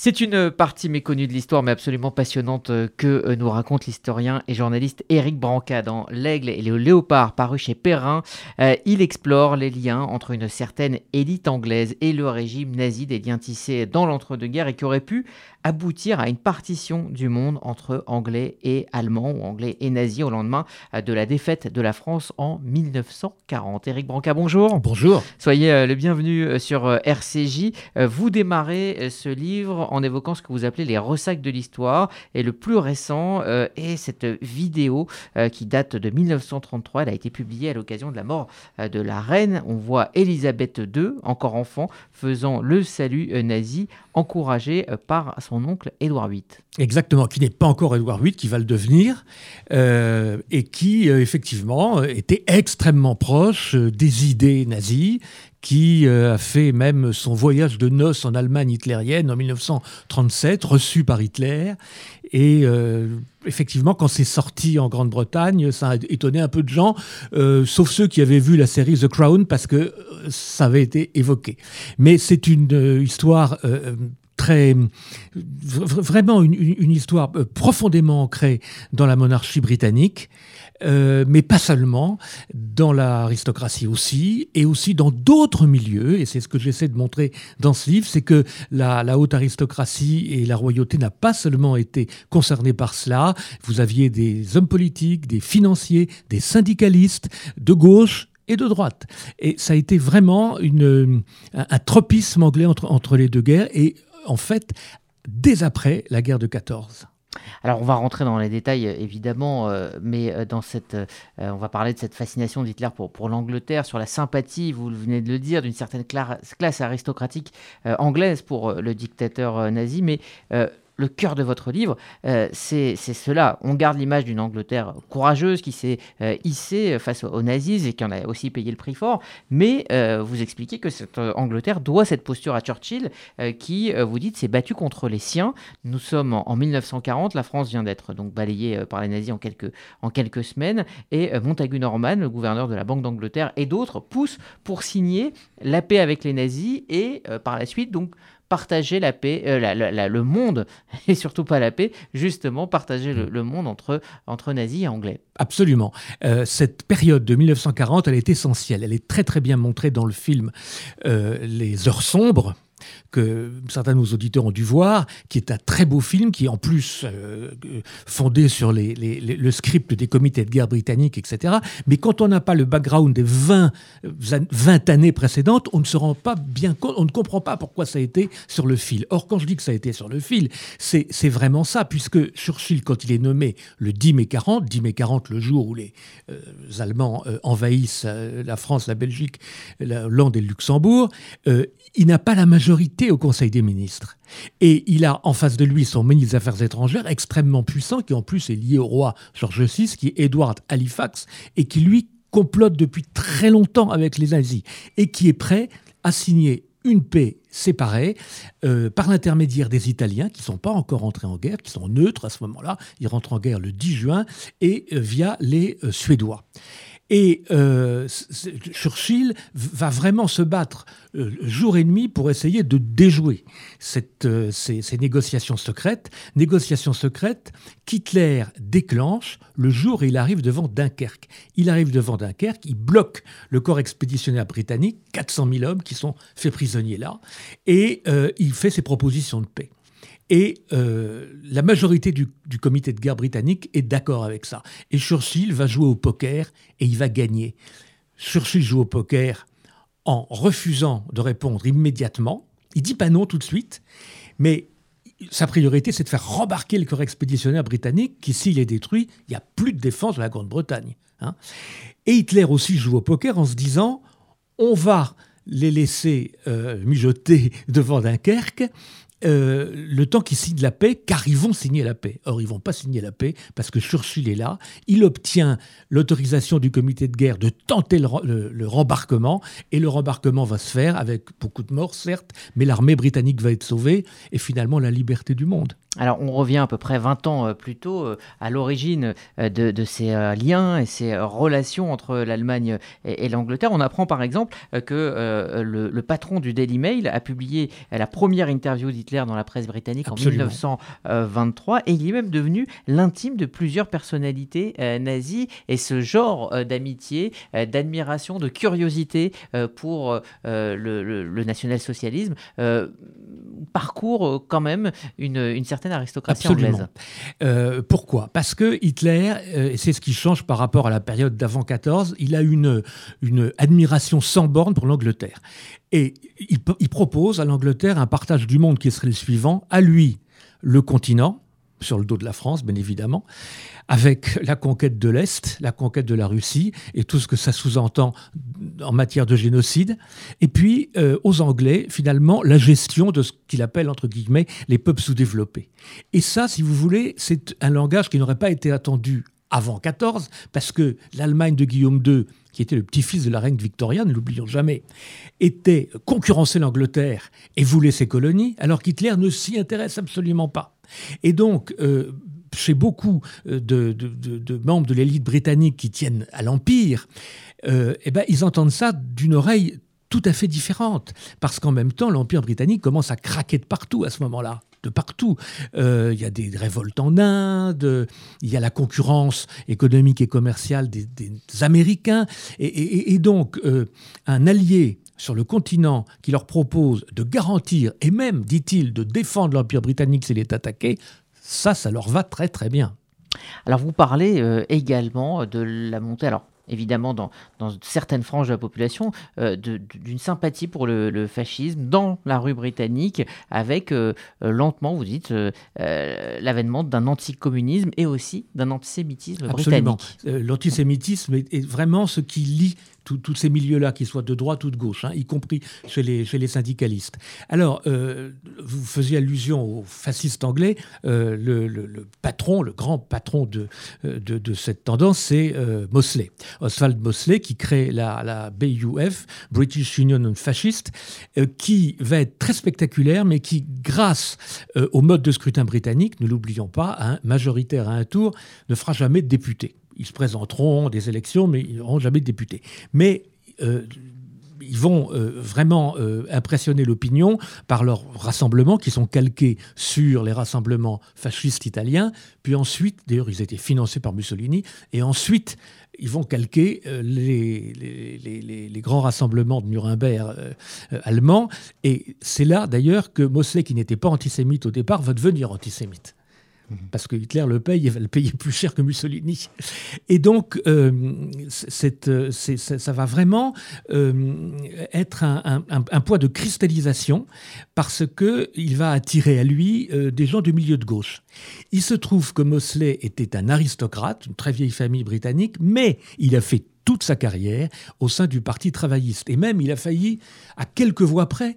C'est une partie méconnue de l'histoire, mais absolument passionnante, euh, que euh, nous raconte l'historien et journaliste Éric Branca dans L'Aigle et le Léopard, paru chez Perrin. Euh, il explore les liens entre une certaine élite anglaise et le régime nazi, des liens tissés dans l'entre-deux-guerres et qui auraient pu aboutir à une partition du monde entre anglais et allemands, ou anglais et nazis, au lendemain de la défaite de la France en 1940. Éric Branca, bonjour. Bonjour. Soyez le bienvenu sur RCJ. Vous démarrez ce livre en évoquant ce que vous appelez les ressacs de l'histoire. Et le plus récent euh, est cette vidéo euh, qui date de 1933. Elle a été publiée à l'occasion de la mort euh, de la reine. On voit Élisabeth II, encore enfant, faisant le salut nazi, encouragé par son oncle Édouard VIII. Exactement, qui n'est pas encore Édouard VIII, qui va le devenir, et qui effectivement était extrêmement proche des idées nazies, qui euh, a fait même son voyage de noces en Allemagne hitlérienne en 1937, reçu par Hitler. Et euh, effectivement, quand c'est sorti en Grande-Bretagne, ça a étonné un peu de gens, euh, sauf ceux qui avaient vu la série The Crown, parce que ça avait été évoqué. Mais c'est une histoire très vraiment une, histoire profondément ancrée dans la monarchie britannique euh, mais pas seulement, dans l'aristocratie aussi, et aussi dans d'autres milieux, et c'est ce que j'essaie de montrer dans ce livre, c'est que la, haute aristocratie et la royauté n'a pas seulement été concernées par cela, vous aviez des hommes politiques, des financiers, des syndicalistes, de gauche, et de droite. Et ça a été vraiment un, tropisme anglais entre, entre les deux guerres, et en fait, dès après la guerre de 14. Alors on va rentrer dans les détails euh, évidemment, euh, mais euh, dans cette, on va parler de cette fascination d'Hitler pour, pour l'Angleterre, sur la sympathie, vous venez de le dire, d'une certaine classe aristocratique anglaise pour le dictateur nazi, mais le cœur de votre livre, euh, c'est cela. On garde l'image d'une Angleterre courageuse qui s'est euh, hissée face aux, nazis et qui en a aussi payé le prix fort, mais euh, vous expliquez que cette Angleterre doit cette posture à Churchill qui, vous dites, s'est battu contre les siens. Nous sommes en, 1940, la France vient d'être donc balayée par les nazis en quelques, en quelques semaines, et Montagu Norman, le gouverneur de la Banque d'Angleterre et d'autres poussent pour signer la paix avec les nazis et par la suite donc partager la paix, euh, le monde, et surtout pas la paix, justement partager le, monde entre, entre nazis et anglais. Absolument. Euh, cette période de 1940, elle est essentielle. Elle est très très bien montrée dans le film euh, Les Heures sombres que certains de nos auditeurs ont dû voir, qui est un très beau film, qui est en plus euh, fondé sur le script des comités de guerre britanniques, etc. Mais quand on n'a pas le background des 20, 20 années précédentes, on ne se rend pas bien compte, on ne comprend pas pourquoi ça a été sur le fil. Or, quand je dis que ça a été sur le fil, c'est vraiment ça, puisque Churchill, quand il est nommé le 10 mai 40, 10 mai 40, le jour où les euh, Allemands euh, envahissent la France, la Belgique, la Hollande et le Luxembourg, il n'a pas la majorité au Conseil des ministres. Et il a en face de lui son ministre des Affaires étrangères extrêmement puissant, qui en plus est lié au roi George VI, qui est Edward Halifax, et qui lui complote depuis très longtemps avec les nazis, et qui est prêt à signer une paix séparée euh, par l'intermédiaire des Italiens qui ne sont pas encore entrés en guerre, qui sont neutres à ce moment-là. Ils rentrent en guerre le 10 juin et euh, via les euh, Suédois. Et euh, Churchill va vraiment se battre euh, jour et nuit pour essayer de déjouer euh, ces, négociations secrètes, négociations secrètes qu'Hitler déclenche le jour où il arrive devant Dunkerque. Il arrive devant Dunkerque, il bloque le corps expéditionnaire britannique, 400 000 hommes qui sont faits prisonniers là, et il fait ses propositions de paix. Et euh, la majorité du, comité de guerre britannique est d'accord avec ça. Et Churchill va jouer au poker et il va gagner. Churchill joue au poker en refusant de répondre immédiatement. Il dit pas non tout de suite, mais sa priorité, c'est de faire rembarquer le corps expéditionnaire britannique qui, s'il est détruit, il n'y a plus de défense de la Grande-Bretagne. Hein. Et Hitler aussi joue au poker en se disant on va les laisser euh, mijoter devant Dunkerque euh, le temps qu'ils signent la paix, car ils vont signer la paix. Or, ils vont pas signer la paix parce que Churchill est là. Il obtient l'autorisation du comité de guerre de tenter le, rembarquement, et le rembarquement va se faire avec beaucoup de morts, certes, mais l'armée britannique va être sauvée, et finalement la liberté du monde. Alors, on revient à peu près 20 ans euh, plus tôt euh, à l'origine de, ces liens et ces relations entre l'Allemagne et, l'Angleterre. On apprend par exemple que le, le, patron du Daily Mail a publié la première interview dans la presse britannique en 1923 et il est même devenu l'intime de plusieurs personnalités nazies et ce genre d'amitié, d'admiration, de curiosité pour le, national-socialisme parcourt quand même une, certaine aristocratie anglaise. pourquoi? Parce que Hitler, et c'est ce qui change par rapport à la période d'avant 14, il a une, une admiration sans borne pour l'Angleterre. Et il, il propose à l'Angleterre un partage du monde qui serait le suivant, à lui le continent, sur le dos de la France, bien évidemment, avec la conquête de l'Est, la conquête de la Russie et tout ce que ça sous-entend en matière de génocide. Et puis, euh, aux Anglais, finalement, la gestion de ce qu'il appelle, entre guillemets, les peuples sous-développés. Et ça, si vous voulez, c'est un langage qui n'aurait pas été attendu avant 14, parce que l'Allemagne de Guillaume II, qui était le petit-fils de la reine Victoria, ne l'oublions jamais, était concurrencée l'Angleterre et voulait ses colonies, alors qu'Hitler ne s'y intéresse absolument pas. Et donc, euh, chez beaucoup euh, de, membres de l'élite britannique qui tiennent à l'Empire, euh, eh ben, ils entendent ça d'une oreille tout à fait différente, parce qu'en même temps, l'Empire britannique commence à craquer de partout à ce moment-là de partout. Il y a des révoltes en Inde, il y a la concurrence économique et commerciale des, Américains, et, donc un allié sur le continent qui leur propose de garantir et même, dit-il, de défendre l'Empire britannique s'il est attaqué, ça, ça leur va très très bien. Alors vous parlez euh, également de la montée, alors évidemment dans, certaines franges de la population, euh, d'une sympathie pour le, fascisme dans la rue britannique, avec euh, lentement, vous dites, l'avènement d'un anticommunisme et aussi d'un antisémitisme Absolument. britannique. L'antisémitisme est, vraiment ce qui lie tous ces milieux-là, qu'ils soient de droite ou de gauche, hein, y compris chez les, syndicalistes. Alors, euh, vous faisiez allusion aux fascistes anglais. Euh, le, patron, le grand patron de, euh, de, cette tendance, c'est Mosley. Oswald Mosley, qui crée la, BUF, British Union Fascist, qui va être très spectaculaire, mais qui, grâce au mode de scrutin britannique, ne l'oublions pas, hein, majoritaire à un tour, ne fera jamais de député ils se présenteront des élections, mais ils n'auront jamais de députés. Mais euh, ils vont euh, vraiment euh, impressionner l'opinion par leurs rassemblements qui sont calqués sur les rassemblements fascistes italiens. Puis ensuite, d'ailleurs, ils étaient financés par Mussolini. Et ensuite, ils vont calquer les, les, grands rassemblements de Nuremberg allemands. Et c'est là, d'ailleurs, que Mosley, qui n'était pas antisémite au départ, va devenir antisémite. Mhm. parce que Hitler le paye et va le payer plus cher que Mussolini. Et donc, euh, cette, ça va vraiment euh, être un, poids de cristallisation parce qu'il va attirer à lui euh, des gens du milieu de gauche. Il se trouve que Mosley était un aristocrate, une très vieille famille britannique, mais il a fait toute sa carrière au sein du Parti travailliste. Et même, il a failli, à quelques voix près,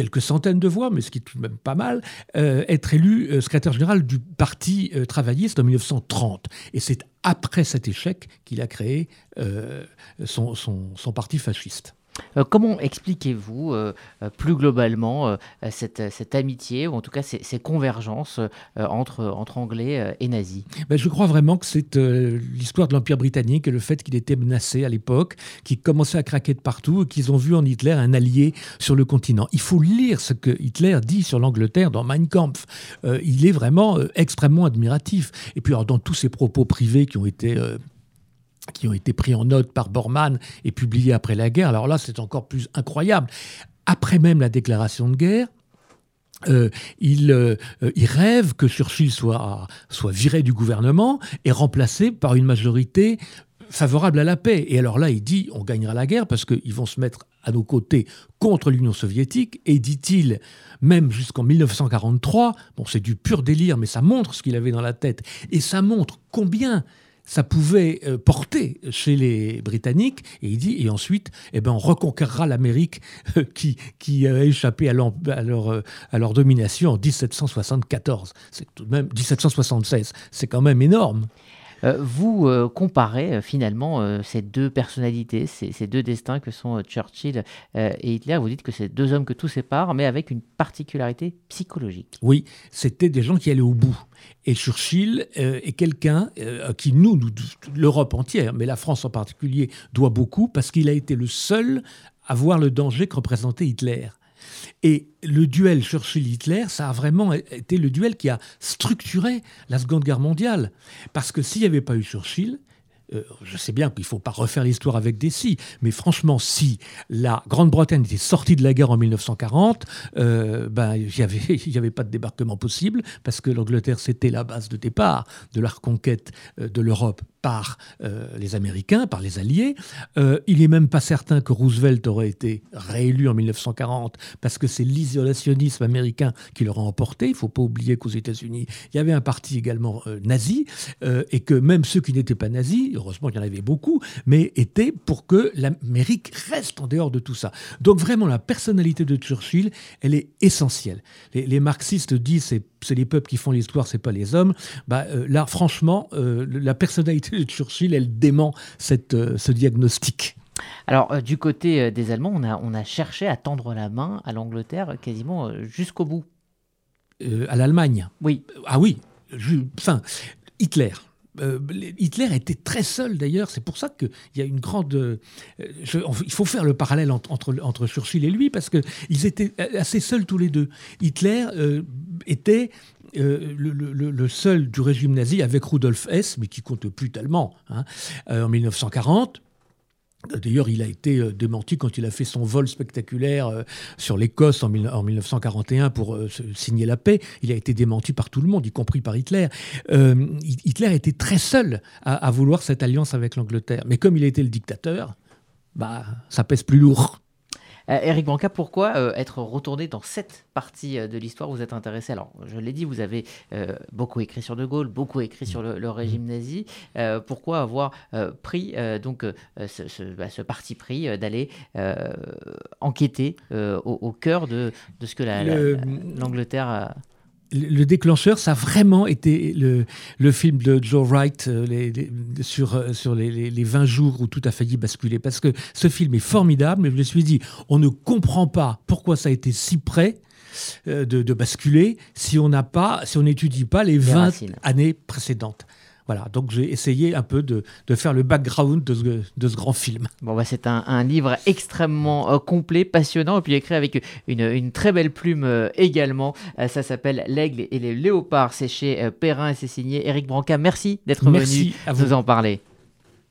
quelques centaines de voix, mais ce qui est tout de même pas mal, euh, être élu euh, secrétaire général du Parti euh, travailliste en 1930. Et c'est après cet échec qu'il a créé son parti fasciste. Euh, comment expliquez-vous euh, euh, plus globalement cette, amitié, ou en tout cas ces, convergences entre, Anglais et nazis? Ben, Je crois vraiment que c'est l'histoire de l'Empire britannique et le fait qu'il était menacé à l'époque, qu'il commençait à craquer de partout et qu'ils ont vu en Hitler un allié sur le continent. Il faut lire ce que Hitler dit sur l'Angleterre dans Mein Kampf. il est vraiment extrêmement admiratif. Et puis dans tous ses propos privés qui ont été qui ont été pris en note par Bormann et publiés après la guerre. Alors là, c'est encore plus incroyable. Après même la déclaration de guerre, euh, il, euh, il, rêve que Churchill soit, soit viré du gouvernement et remplacé par une majorité favorable à la paix. Et alors là, il dit on gagnera la guerre parce qu'ils vont se mettre à nos côtés contre l'Union soviétique. Et dit-il, même jusqu'en 1943, bon, c'est du pur délire, mais ça montre ce qu'il avait dans la tête. Et ça montre combien ça pouvait euh, porter chez les Britanniques. Et il dit, et ensuite, eh ben, on reconquérera l'Amérique euh, qui, qui a échappé à, leur, à, leur, euh, à leur domination en 1774. C'est tout de même 1776. C'est quand même énorme. Euh, vous euh, comparez euh, finalement ces deux personnalités, ces, deux destins que sont Churchill et Hitler. Vous dites que c'est deux hommes que tout sépare, mais avec une particularité psychologique. Oui, c'était des gens qui allaient au bout. Et Churchill est quelqu'un qui nous, nous l'Europe entière, mais la France en particulier, doit beaucoup parce qu'il a été le seul à voir le danger que représentait Hitler. Et le duel Churchill-Hitler, ça a vraiment été le duel qui a structuré la Seconde Guerre mondiale. Parce que s'il n'y avait pas eu Churchill, euh, je sais bien qu'il ne faut pas refaire l'histoire avec des si, mais franchement, si la Grande-Bretagne était sortie de la guerre en 1940, euh, ben, il n'y avait, pas de débarquement possible, parce que l'Angleterre, c'était la base de départ de la reconquête euh, de l'Europe par les Américains, par les Alliés. il n'est même pas certain que Roosevelt aurait été réélu en 1940, parce que c'est l'isolationnisme américain qui l'aura emporté. Il ne faut pas oublier qu'aux États-Unis, il y avait un parti également nazi, et que même ceux qui n'étaient pas nazis, heureusement il y en avait beaucoup, mais était pour que l'Amérique reste en dehors de tout ça. Donc vraiment, la personnalité de Churchill, elle est essentielle. Les, marxistes disent c'est c'est les peuples qui font l'histoire, c'est pas les hommes. Bah, euh, là, franchement, euh, la personnalité de Churchill, elle dément cette, euh, ce diagnostic. Alors, du côté des Allemands, on a, on a cherché à tendre la main à l'Angleterre quasiment jusqu'au bout. à l'Allemagne? Oui. Ah oui. Enfin, Hitler. Euh, Hitler était très seul d'ailleurs, c'est pour ça qu'il y a une grande... Euh, il faut faire le parallèle entre, entre, Churchill et lui, parce qu'ils étaient assez seuls tous les deux. Hitler euh, était le, seul du régime nazi avec Rudolf Hess, mais qui compte plus tellement, hein, en 1940. D'ailleurs, il a été euh, démenti quand il a fait son vol spectaculaire euh, sur l'Écosse en, 1941 pour euh, signer la paix. Il a été démenti par tout le monde, y compris par Hitler. Hitler était très seul à, vouloir cette alliance avec l'Angleterre. Mais comme il était le dictateur, bah, ça pèse plus lourd. Eric euh, Branca, pourquoi euh, être retourné dans cette partie euh, de l'histoire Vous êtes intéressé, alors je l'ai dit, vous avez beaucoup écrit sur De Gaulle, beaucoup écrit sur le, régime nazi. pourquoi avoir pris donc bah, ce, parti pris d'aller enquêter au, cœur de, ce que l'Angleterre a le déclencheur, ça a vraiment été le, le film de Joe Wright euh, les, sur, euh, sur les, les, 20 jours où tout a failli basculer. Parce que ce film est formidable, mais je me suis dit, on ne comprend pas pourquoi ça a été si près euh, de, de basculer si on n'a pas, si on n'étudie pas les 20 années précédentes. Voilà, donc j'ai essayé un peu de, faire le background de ce, grand film. Bon, bah c'est un, livre extrêmement euh, complet, passionnant, et puis écrit avec une, très belle plume euh, également. Euh, ça s'appelle L'Aigle et les Léopards. C'est chez Perrin et c'est signé Eric Branca. Merci d'être venu nous en parler.